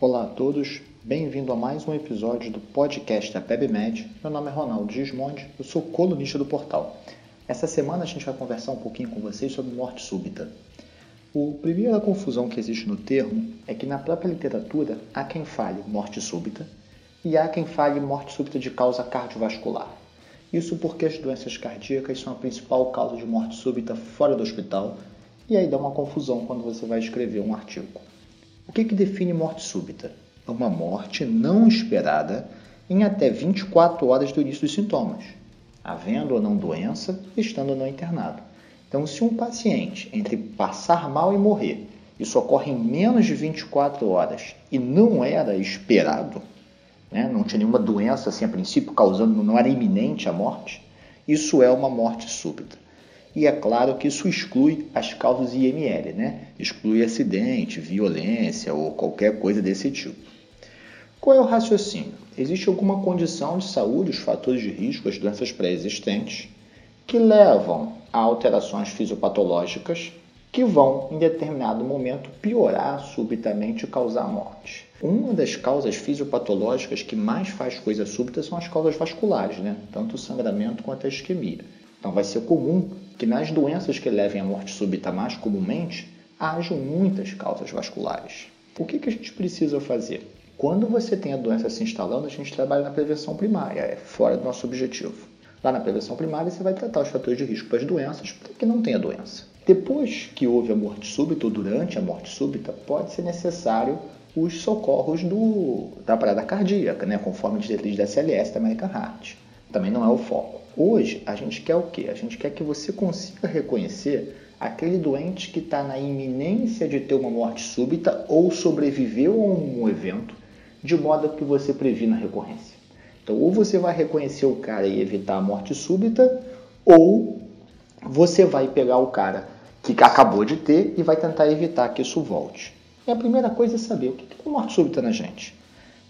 Olá a todos, bem-vindo a mais um episódio do podcast da PebMed. Meu nome é Ronaldo Gismondi, eu sou colunista do portal. Essa semana a gente vai conversar um pouquinho com vocês sobre morte súbita. O primeira confusão que existe no termo é que na própria literatura há quem fale morte súbita e há quem fale morte súbita de causa cardiovascular. Isso porque as doenças cardíacas são a principal causa de morte súbita fora do hospital e aí dá uma confusão quando você vai escrever um artigo. O que, que define morte súbita? É uma morte não esperada em até 24 horas do início dos sintomas, havendo ou não doença, estando ou não internado. Então, se um paciente, entre passar mal e morrer, isso ocorre em menos de 24 horas e não era esperado, né? não tinha nenhuma doença assim a princípio causando, não era iminente a morte, isso é uma morte súbita. E é claro que isso exclui as causas IML, né? exclui acidente, violência ou qualquer coisa desse tipo. Qual é o raciocínio? Existe alguma condição de saúde, os fatores de risco, as doenças pré-existentes, que levam a alterações fisiopatológicas que vão, em determinado momento, piorar subitamente e causar morte. Uma das causas fisiopatológicas que mais faz coisa súbita são as causas vasculares, né? tanto o sangramento quanto a isquemia. Então, vai ser comum que nas doenças que levem à morte súbita mais comumente, hajam muitas causas vasculares. O que, que a gente precisa fazer? Quando você tem a doença se instalando, a gente trabalha na prevenção primária, é fora do nosso objetivo. Lá na prevenção primária, você vai tratar os fatores de risco para as doenças para que não tenha doença. Depois que houve a morte súbita ou durante a morte súbita, pode ser necessário os socorros do, da parada cardíaca, né, conforme diretriz da SLS da American Heart. Também não é o foco. Hoje, a gente quer o quê? A gente quer que você consiga reconhecer aquele doente que está na iminência de ter uma morte súbita ou sobreviveu a um evento, de modo que você previna a recorrência. Então, ou você vai reconhecer o cara e evitar a morte súbita, ou você vai pegar o cara que acabou de ter e vai tentar evitar que isso volte. E a primeira coisa é saber o que é morte súbita na gente.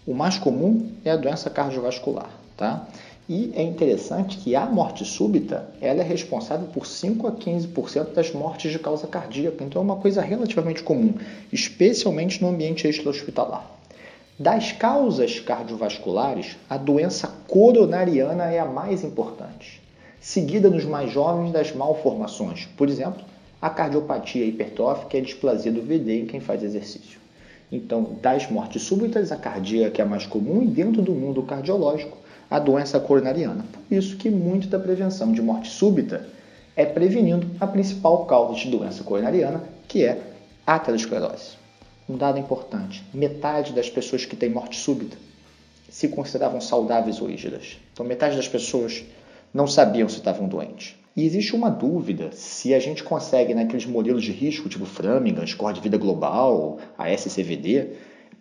O mais comum é a doença cardiovascular, tá? E é interessante que a morte súbita ela é responsável por 5 a 15% das mortes de causa cardíaca, então é uma coisa relativamente comum, especialmente no ambiente extra-hospitalar. Das causas cardiovasculares, a doença coronariana é a mais importante, seguida nos mais jovens das malformações, por exemplo, a cardiopatia hipertrófica e a displasia do VD em quem faz exercício. Então, das mortes súbitas, a cardíaca é a mais comum e dentro do mundo cardiológico, a doença coronariana. Por isso que muito da prevenção de morte súbita é prevenindo a principal causa de doença coronariana, que é a aterosclerose. Um dado importante: metade das pessoas que têm morte súbita se consideravam saudáveis ou rígidas. Então, metade das pessoas não sabiam se estavam doentes. E existe uma dúvida se a gente consegue, naqueles modelos de risco, tipo Framingham, Score de Vida Global, a SCVD,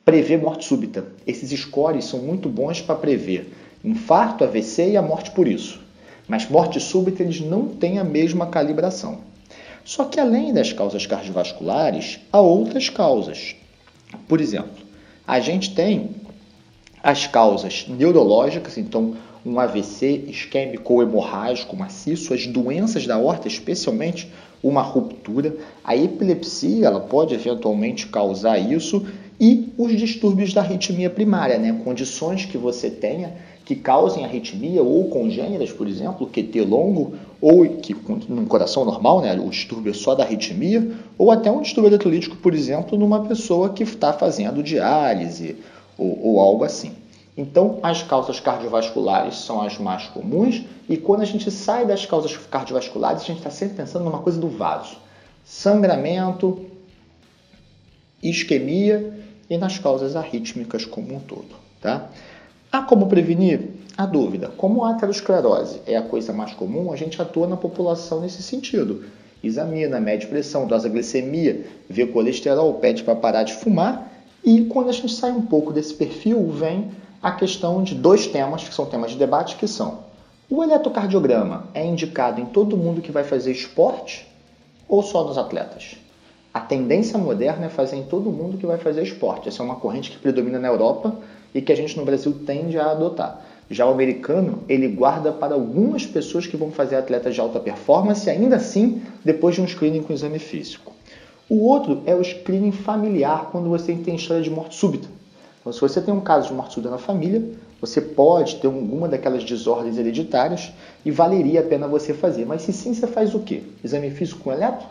prever morte súbita. Esses scores são muito bons para prever infarto, AVC e a morte por isso. Mas morte súbita eles não têm a mesma calibração. Só que além das causas cardiovasculares, há outras causas. Por exemplo, a gente tem as causas neurológicas, então um AVC isquêmico ou hemorrágico maciço, as doenças da horta, especialmente uma ruptura, a epilepsia, ela pode eventualmente causar isso e os distúrbios da arritmia primária, né? condições que você tenha que causem arritmia ou congênitas, por exemplo, QT longo, ou que no coração normal, né, o distúrbio é só da arritmia, ou até um distúrbio eletrolítico, por exemplo, numa pessoa que está fazendo diálise ou, ou algo assim. Então, as causas cardiovasculares são as mais comuns, e quando a gente sai das causas cardiovasculares, a gente está sempre pensando numa coisa do vaso: sangramento, isquemia e nas causas arrítmicas como um todo. Tá? Há como prevenir? A dúvida. Como a aterosclerose é a coisa mais comum, a gente atua na população nesse sentido. Examina, mede pressão, dosa glicemia, vê colesterol, pede para parar de fumar. E quando a gente sai um pouco desse perfil, vem a questão de dois temas que são temas de debate, que são o eletrocardiograma é indicado em todo mundo que vai fazer esporte ou só nos atletas? A tendência moderna é fazer em todo mundo que vai fazer esporte. Essa é uma corrente que predomina na Europa e que a gente no Brasil tende a adotar. Já o americano, ele guarda para algumas pessoas que vão fazer atletas de alta performance, ainda assim, depois de um screening com exame físico. O outro é o screening familiar, quando você tem história de morte súbita. Então, se você tem um caso de morte súbita na família, você pode ter alguma daquelas desordens hereditárias e valeria a pena você fazer. Mas se sim, você faz o quê? Exame físico com eletro?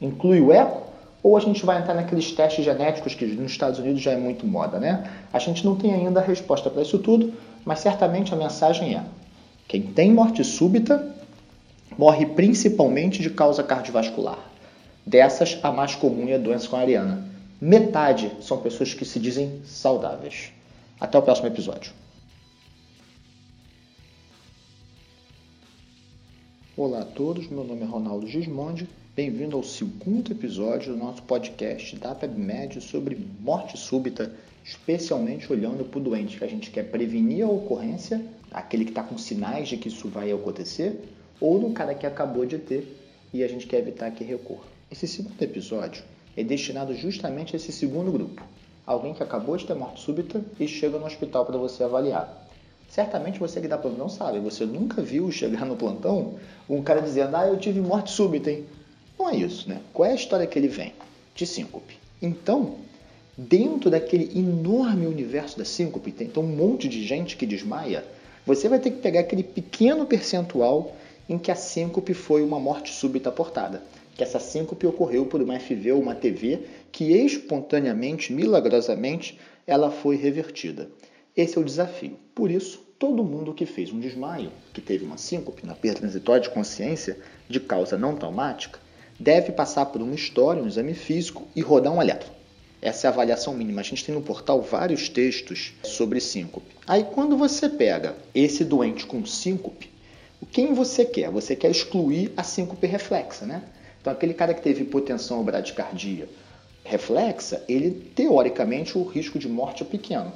Inclui o eco? Ou a gente vai entrar naqueles testes genéticos que nos Estados Unidos já é muito moda, né? A gente não tem ainda a resposta para isso tudo, mas certamente a mensagem é: quem tem morte súbita morre principalmente de causa cardiovascular. Dessas, a mais comum é a doença coronariana. Metade são pessoas que se dizem saudáveis. Até o próximo episódio. Olá a todos, meu nome é Ronaldo Gismondi. Bem-vindo ao segundo episódio do nosso podcast da PebMed sobre morte súbita, especialmente olhando para o doente que a gente quer prevenir a ocorrência, aquele que está com sinais de que isso vai acontecer, ou no cara que acabou de ter e a gente quer evitar que recorra. Esse segundo episódio é destinado justamente a esse segundo grupo. Alguém que acabou de ter morte súbita e chega no hospital para você avaliar. Certamente você que dá plantão não sabe, você nunca viu chegar no plantão um cara dizendo, ah, eu tive morte súbita, hein? Não é isso, né? Qual é a história que ele vem? De síncope. Então, dentro daquele enorme universo da síncope, tem então um monte de gente que desmaia, você vai ter que pegar aquele pequeno percentual em que a síncope foi uma morte súbita portada. Que essa síncope ocorreu por uma FV ou uma TV que espontaneamente, milagrosamente, ela foi revertida. Esse é o desafio. Por isso, todo mundo que fez um desmaio, que teve uma síncope na perda transitória de consciência de causa não traumática, deve passar por uma história, um exame físico e rodar um eletro. Essa é a avaliação mínima. A gente tem no portal vários textos sobre síncope. Aí quando você pega esse doente com síncope, quem você quer? Você quer excluir a síncope reflexa, né? Então, aquele cara que teve hipotensão ou bradicardia reflexa, ele, teoricamente, o risco de morte é pequeno.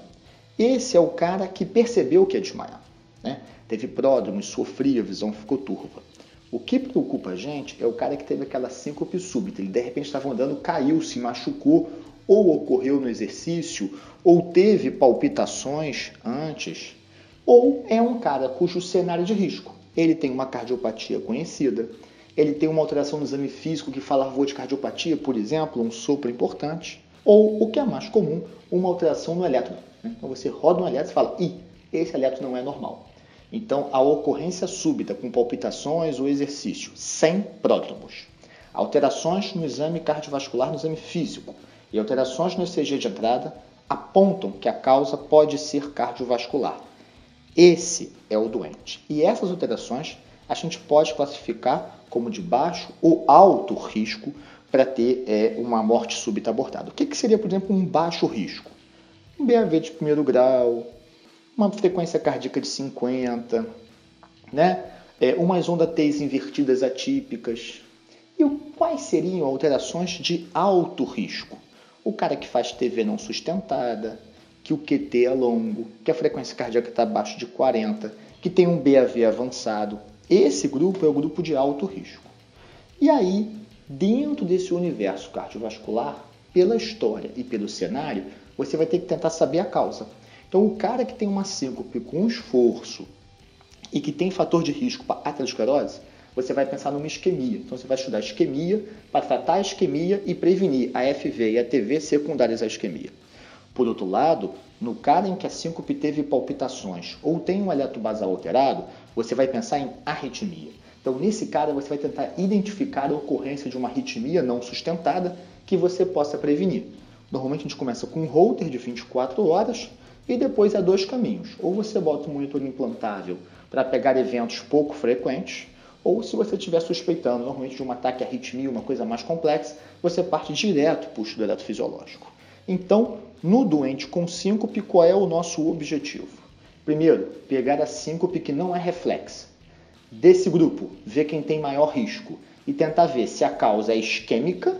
Esse é o cara que percebeu que ia desmaiar. Né? Teve pródromo, sofria, a visão ficou turva. O que preocupa a gente é o cara que teve aquela síncope súbita. Ele, de repente, estava andando, caiu, se machucou, ou ocorreu no exercício, ou teve palpitações antes, ou é um cara cujo cenário de risco ele tem uma cardiopatia conhecida, ele tem uma alteração no exame físico que fala de cardiopatia, por exemplo, um sopro importante, ou o que é mais comum, uma alteração no eletro. Né? Então você roda um eletro e fala, ih, esse eletro não é normal. Então a ocorrência súbita com palpitações ou exercício, sem pródromos. Alterações no exame cardiovascular, no exame físico, e alterações no ECG de entrada apontam que a causa pode ser cardiovascular. Esse é o doente. E essas alterações a gente pode classificar como de baixo ou alto risco para ter é, uma morte súbita abortada. O que, que seria, por exemplo, um baixo risco? Um BAV de primeiro grau, uma frequência cardíaca de 50, né? É, umas ondas T's invertidas atípicas. E quais seriam alterações de alto risco? O cara que faz TV não sustentada, que o QT é longo, que a frequência cardíaca está abaixo de 40, que tem um BAV avançado. Esse grupo é o grupo de alto risco. E aí, dentro desse universo cardiovascular, pela história e pelo cenário, você vai ter que tentar saber a causa. Então, o cara que tem uma síncope com esforço e que tem fator de risco para aterosclerose, você vai pensar numa isquemia. Então, você vai estudar isquemia para tratar a isquemia e prevenir a FV e a TV secundárias à isquemia. Por outro lado, no cara em que a síncope teve palpitações ou tem um eletrobasal alterado, você vai pensar em arritmia. Então, nesse cara, você vai tentar identificar a ocorrência de uma arritmia não sustentada que você possa prevenir. Normalmente, a gente começa com um holter de 24 horas e depois há dois caminhos. Ou você bota um monitor implantável para pegar eventos pouco frequentes, ou se você estiver suspeitando normalmente de um ataque à arritmia, uma coisa mais complexa, você parte direto para o estudo eletrofisiológico. Então, no doente com síncope, qual é o nosso objetivo? Primeiro, pegar a síncope que não é reflexa. Desse grupo, ver quem tem maior risco e tentar ver se a causa é isquêmica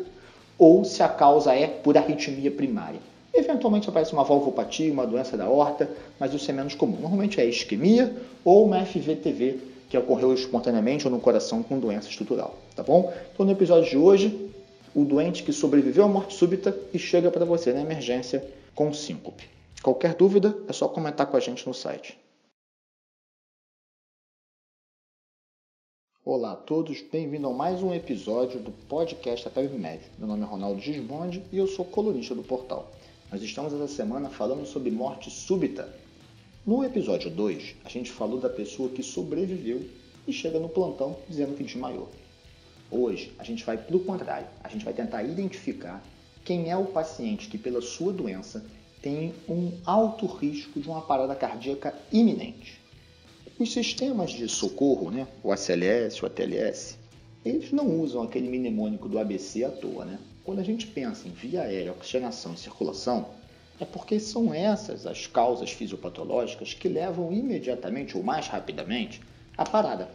ou se a causa é por arritmia primária. Eventualmente aparece uma valvopatia, uma doença da horta, mas isso é menos comum. Normalmente é isquemia ou uma FVTV que ocorreu espontaneamente ou no coração com doença estrutural, tá bom? Então no episódio de hoje o doente que sobreviveu à morte súbita e chega para você na emergência com síncope. Qualquer dúvida é só comentar com a gente no site. Olá a todos, bem-vindo a mais um episódio do podcast da PebMed. Meu nome é Ronaldo Gismondi e eu sou colunista do portal. Nós estamos essa semana falando sobre morte súbita. No episódio 2, a gente falou da pessoa que sobreviveu e chega no plantão dizendo que desmaiou. Hoje, a gente vai para o contrário. A gente vai tentar identificar quem é o paciente que, pela sua doença, tem um alto risco de uma parada cardíaca iminente. Os sistemas de socorro, né, o ACLS, o ATLS, eles não usam aquele mnemônico do ABC à toa. Né? Quando a gente pensa em via aérea, oxigenação e circulação, é porque são essas as causas fisiopatológicas que levam imediatamente ou mais rapidamente à parada.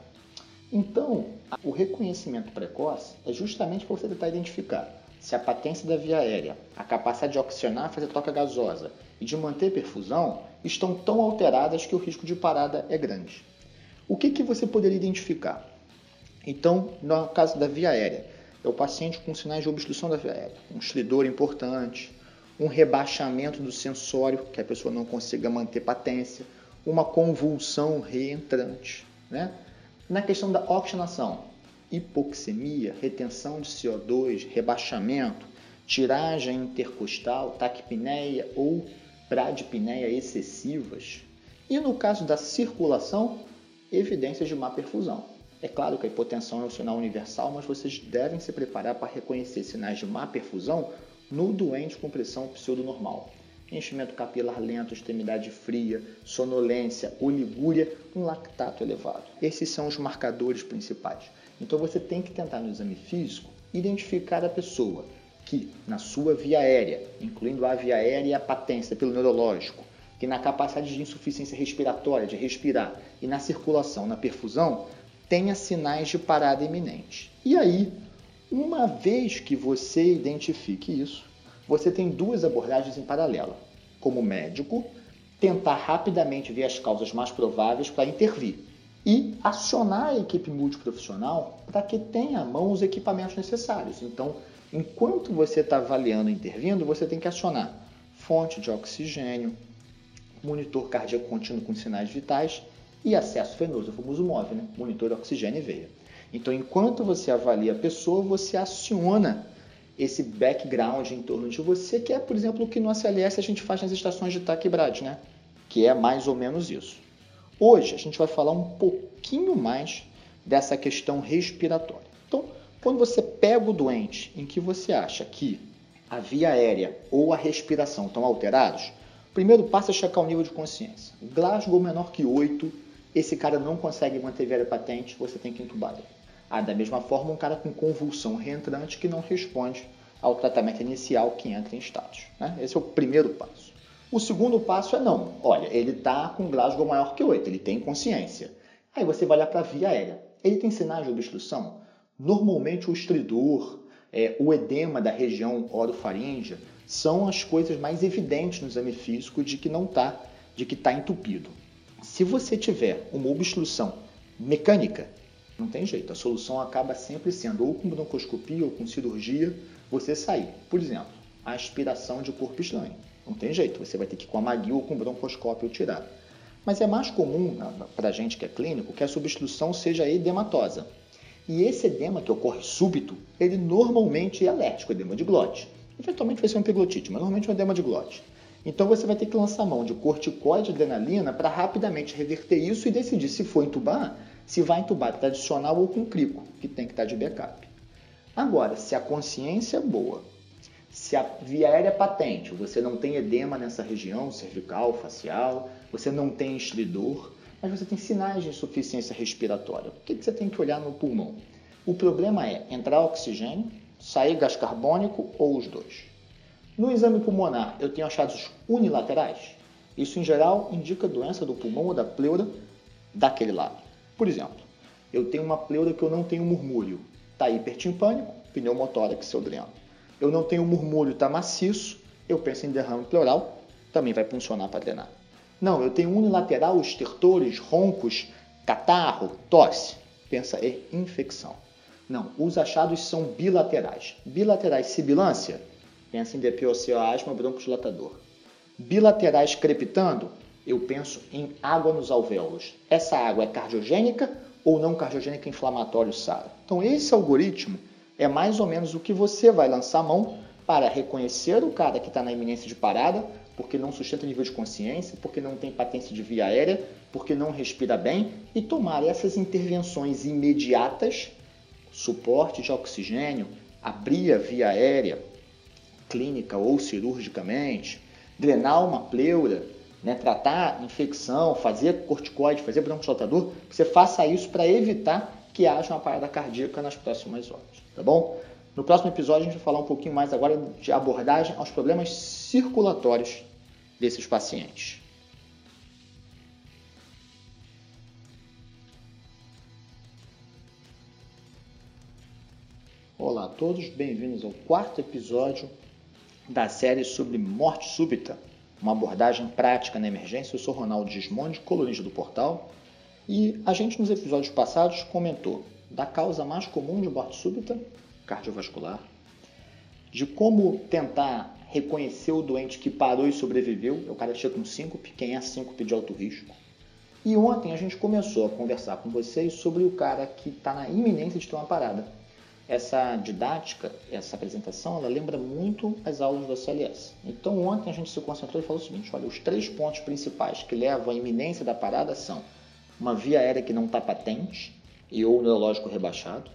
Então, o reconhecimento precoce é justamente para você tentar identificar se a patência da via aérea, a capacidade de oxigenar, fazer troca gasosa e de manter perfusão estão tão alteradas que o risco de parada é grande. O que, que você poderia identificar? Então, no caso da via aérea, é o paciente com sinais de obstrução da via aérea, um estridor importante, um rebaixamento do sensório, que a pessoa não consiga manter patência, uma convulsão reentrante, né? Na questão da oxigenação, hipoxemia, retenção de CO2, rebaixamento, tiragem intercostal, taquipneia ou bradipneia excessivas. E no caso da circulação, evidências de má perfusão. É claro que a hipotensão é um sinal universal, mas vocês devem se preparar para reconhecer sinais de má perfusão no doente com pressão pseudonormal enchimento capilar lento, extremidade fria, sonolência, oligúria, um lactato elevado. Esses são os marcadores principais. Então você tem que tentar no exame físico identificar a pessoa que na sua via aérea, incluindo a via aérea e a patência pelo neurológico, que na capacidade de insuficiência respiratória, de respirar, e na circulação, na perfusão, tenha sinais de parada iminente. E aí, uma vez que você identifique isso, você tem duas abordagens em paralelo. Como médico, tentar rapidamente ver as causas mais prováveis para intervir e acionar a equipe multiprofissional para que tenha à mão os equipamentos necessários. Então, enquanto você está avaliando e intervindo, você tem que acionar fonte de oxigênio, monitor cardíaco contínuo com sinais vitais e acesso venoso, o famoso MOV, né? monitor de oxigênio e veia. Então, enquanto você avalia a pessoa, você aciona esse background em torno de você, que é, por exemplo, o que no ACLS a gente faz nas estações de taquibrad, né? Que é mais ou menos isso. Hoje a gente vai falar um pouquinho mais dessa questão respiratória. Então, quando você pega o doente em que você acha que a via aérea ou a respiração estão alterados, primeiro passo é checar o nível de consciência. Glasgow menor que 8, esse cara não consegue manter via patente, você tem que entubar ele. Ah, da mesma forma, um cara com convulsão reentrante que não responde ao tratamento inicial que entra em status. Né? Esse é o primeiro passo. O segundo passo é não. Olha, ele está com Glasgow maior que 8, ele tem consciência. Aí você vai olhar para a via aérea. Ele tem sinais de obstrução? Normalmente o estridor, é, o edema da região orofaríngea são as coisas mais evidentes no exame físico de que não está, de que está entupido. Se você tiver uma obstrução mecânica, não tem jeito, a solução acaba sempre sendo ou com broncoscopia ou com cirurgia você sair. Por exemplo, a aspiração de corpo estranho. Não tem jeito, você vai ter que ir com a maguila ou com broncoscópio tirar. Mas é mais comum para a gente que é clínico que a substituição seja edematosa. E esse edema que ocorre súbito, ele normalmente é alérgico, edema de glote. Eventualmente vai ser um epiglotite, mas normalmente é um edema de glote. Então você vai ter que lançar mão de corticoide e adrenalina para rapidamente reverter isso e decidir se for entubar, se vai entubar tradicional ou com crico, que tem que estar de backup. Agora, se a consciência é boa, se a via aérea é patente, você não tem edema nessa região cervical, facial, você não tem estridor, mas você tem sinais de insuficiência respiratória. O que você tem que olhar no pulmão? O problema é entrar oxigênio, sair gás carbônico ou os dois. No exame pulmonar, eu tenho achados unilaterais. Isso, em geral, indica doença do pulmão ou da pleura daquele lado. Por exemplo, eu tenho uma pleura que eu não tenho murmúrio, está hipertimpânico, pneumotórax seu dreno. Eu não tenho murmúrio, está maciço, eu penso em derrame pleural, também vai funcionar para drenar. Não, eu tenho unilateral, estertores, roncos, catarro, tosse. Pensa em infecção. Não, os achados são bilaterais. Bilaterais sibilância, pensa em asma broncodilatador. Bilaterais crepitando, eu penso em água nos alvéolos. Essa água é cardiogênica ou não cardiogênica inflamatório SARA? Então, esse algoritmo é mais ou menos o que você vai lançar a mão para reconhecer o cara que está na iminência de parada, porque não sustenta nível de consciência, porque não tem patência de via aérea, porque não respira bem, e tomar essas intervenções imediatas, suporte de oxigênio, abrir a via aérea, clínica ou cirurgicamente, drenar uma pleura, né, tratar infecção, fazer corticoide, fazer broncodilatador, você faça isso para evitar que haja uma parada cardíaca nas próximas horas, tá bom? No próximo episódio a gente vai falar um pouquinho mais agora de abordagem aos problemas circulatórios desses pacientes. Olá a todos, bem-vindos ao quarto episódio da série sobre morte súbita, uma abordagem prática na emergência. Eu sou Ronaldo Gismondi, colunista do portal, e a gente nos episódios passados comentou da causa mais comum de morte súbita, cardiovascular, de como tentar reconhecer o doente que parou e sobreviveu, é o cara com síncope, quem é síncope de alto risco. E ontem a gente começou a conversar com vocês sobre o cara que está na iminência de ter uma parada. Essa didática, essa apresentação, ela lembra muito as aulas do CLS. Então ontem a gente se concentrou e falou o seguinte, olha, os três pontos principais que levam à iminência da parada são uma via aérea que não está patente e ou neurológico rebaixado,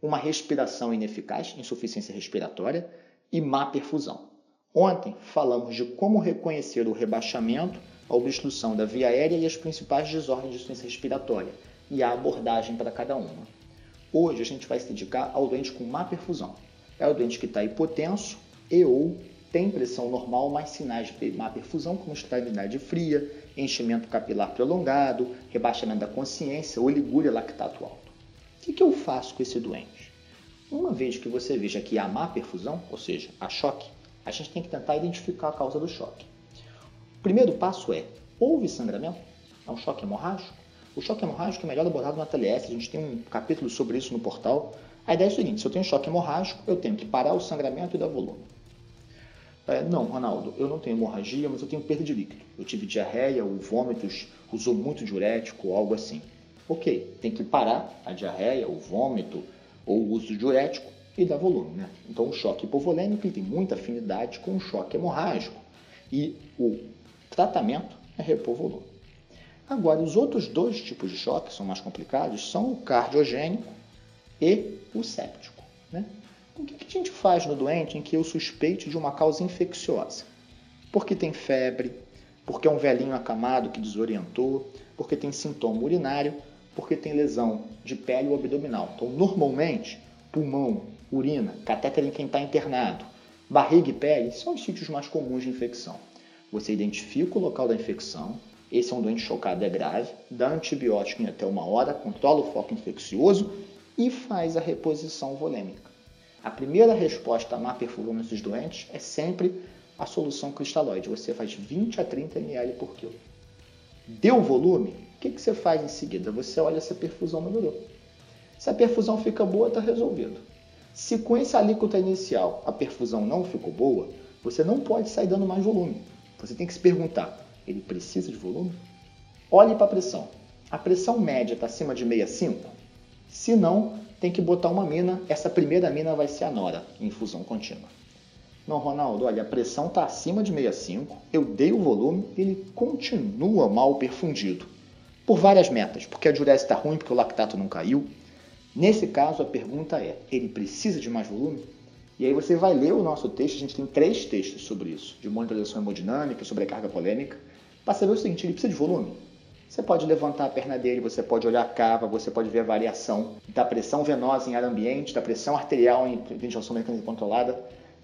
uma respiração ineficaz, insuficiência respiratória e má perfusão. Ontem falamos de como reconhecer o rebaixamento, a obstrução da via aérea e as principais desordens de insuficiência respiratória e a abordagem para cada uma. Hoje a gente vai se dedicar ao doente com má perfusão. É o doente que está hipotenso e ou tem pressão normal, mas sinais de má perfusão, como extremidade fria, enchimento capilar prolongado, rebaixamento da consciência, oligúria lactato alto. O que, que eu faço com esse doente? Uma vez que você veja que há má perfusão, ou seja, há choque, a gente tem que tentar identificar a causa do choque. O primeiro passo é, houve sangramento? É um choque hemorrágico? O choque hemorrágico é melhor abordado no ATLS, a gente tem um capítulo sobre isso no portal. A ideia é a seguinte, se eu tenho choque hemorrágico, eu tenho que parar o sangramento e dar volume. É, não, Ronaldo, eu não tenho hemorragia, mas eu tenho perda de líquido. Eu tive diarreia ou vômitos, usou muito diurético, algo assim. Ok, tem que parar a diarreia, o vômito ou o uso diurético e dar volume. Né? Então, o choque hipovolêmico tem muita afinidade com o choque hemorrágico e o tratamento é repor volume. Agora, os outros dois tipos de choque que são mais complicados são o cardiogênico e o séptico. Né? O que a gente faz no doente em que eu suspeite de uma causa infecciosa? Porque tem febre, porque é um velhinho acamado que desorientou, porque tem sintoma urinário, porque tem lesão de pele ou abdominal. Então, normalmente, pulmão, urina, catéter em quem está internado, barriga e pele são os sítios mais comuns de infecção. Você identifica o local da infecção, esse é um doente chocado, é grave, dá antibiótico em até uma hora, controla o foco infeccioso e faz a reposição volêmica. A primeira resposta a má perfusão nesses doentes é sempre a solução cristalóide. Você faz 20 a 30 ml por quilo. Deu volume? O que, que você faz em seguida? Você olha se a perfusão melhorou. Se a perfusão fica boa, está resolvido. Se com esse alíquota inicial a perfusão não ficou boa, você não pode sair dando mais volume. Você tem que se perguntar: ele precisa de volume? Olhe para a pressão. A pressão média está acima de 65? Se não, tem que botar uma mina, essa primeira mina vai ser a nora, em infusão contínua. Não, Ronaldo, olha, a pressão está acima de 65, eu dei o volume ele continua mal perfundido. Por várias metas, porque a diurese está ruim, porque o lactato não caiu. Nesse caso, a pergunta é, ele precisa de mais volume? E aí você vai ler o nosso texto, a gente tem três textos sobre isso, de monitorização hemodinâmica, sobre a carga polêmica, para saber o seguinte, ele precisa de volume? Você pode levantar a perna dele, você pode olhar a cava, você pode ver a variação da pressão venosa em ar ambiente, da pressão arterial em ventilação mecânica controlada.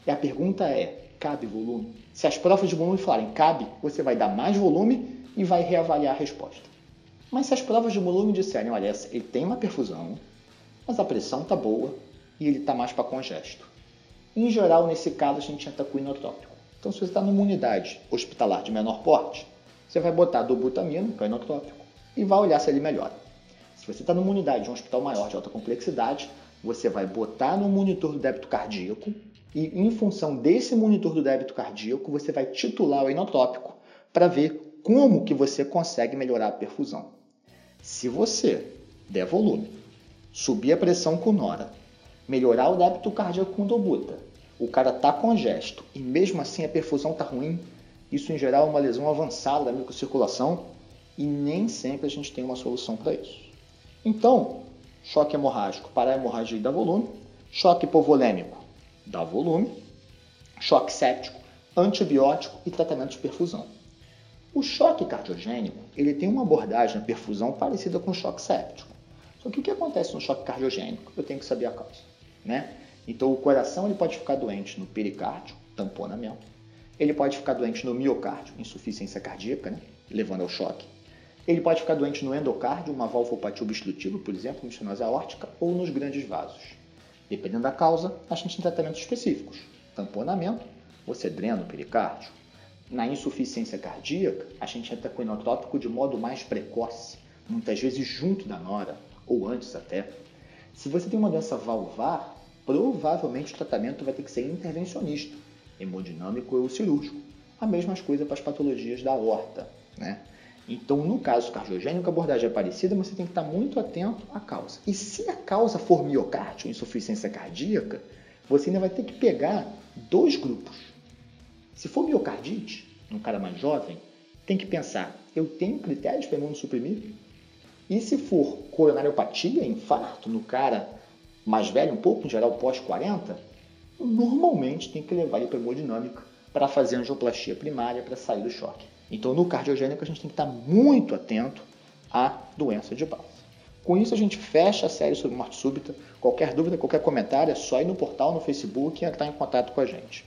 E a pergunta é: cabe volume? Se as provas de volume falarem cabe, você vai dar mais volume e vai reavaliar a resposta. Mas se as provas de volume disserem, olha, ele tem uma perfusão, mas a pressão está boa e ele está mais para congesto. Em geral, nesse caso, a gente entra com inotrópico. Então, se você está numa unidade hospitalar de menor porte, você vai botar dobutamina, que é inotrópico, e vai olhar se ele melhora. Se você está numa unidade de um hospital maior de alta complexidade, você vai botar no monitor do débito cardíaco e, em função desse monitor do débito cardíaco, você vai titular o inotrópico para ver como que você consegue melhorar a perfusão. Se você der volume, subir a pressão com nora, melhorar o débito cardíaco com dobuta, o cara está congesto e mesmo assim a perfusão está ruim, isso em geral é uma lesão avançada da microcirculação e nem sempre a gente tem uma solução para isso. Então, choque hemorrágico para a hemorragia dá volume, choque hipovolêmico dá volume, choque séptico, antibiótico e tratamento de perfusão. O choque cardiogênico ele tem uma abordagem na perfusão parecida com o choque séptico. Só que o que acontece no choque cardiogênico? Eu tenho que saber a causa. Né? Então o coração ele pode ficar doente no pericárdio, tamponamento. Ele pode ficar doente no miocárdio, insuficiência cardíaca, né? levando ao choque. Ele pode ficar doente no endocárdio, uma valvopatia obstrutiva, por exemplo, uma estenose aórtica, ou nos grandes vasos. Dependendo da causa, a gente tem tratamentos específicos. Tamponamento, você drena o pericárdio. Na insuficiência cardíaca, a gente entra com inotrópico de modo mais precoce, muitas vezes junto da nora, ou antes até. Se você tem uma doença valvar, provavelmente o tratamento vai ter que ser intervencionista, hemodinâmico ou cirúrgico. A mesma coisa para as patologias da aorta. Né? Então, no caso cardiogênico, a abordagem é parecida, mas você tem que estar muito atento à causa. E se a causa for miocárdio, insuficiência cardíaca, você ainda vai ter que pegar dois grupos. Se for miocardite, num cara mais jovem, tem que pensar, eu tenho critérios para imunossuprimir? E se for coronariopatia, infarto, no cara mais velho um pouco, em geral pós-40, normalmente tem que levar ele para hemodinâmica para fazer angioplastia primária para sair do choque. Então, no cardiogênico, a gente tem que estar muito atento à doença de base. Com isso, a gente fecha a série sobre morte súbita. Qualquer dúvida, qualquer comentário, é só ir no portal, no Facebook e entrar em contato com a gente.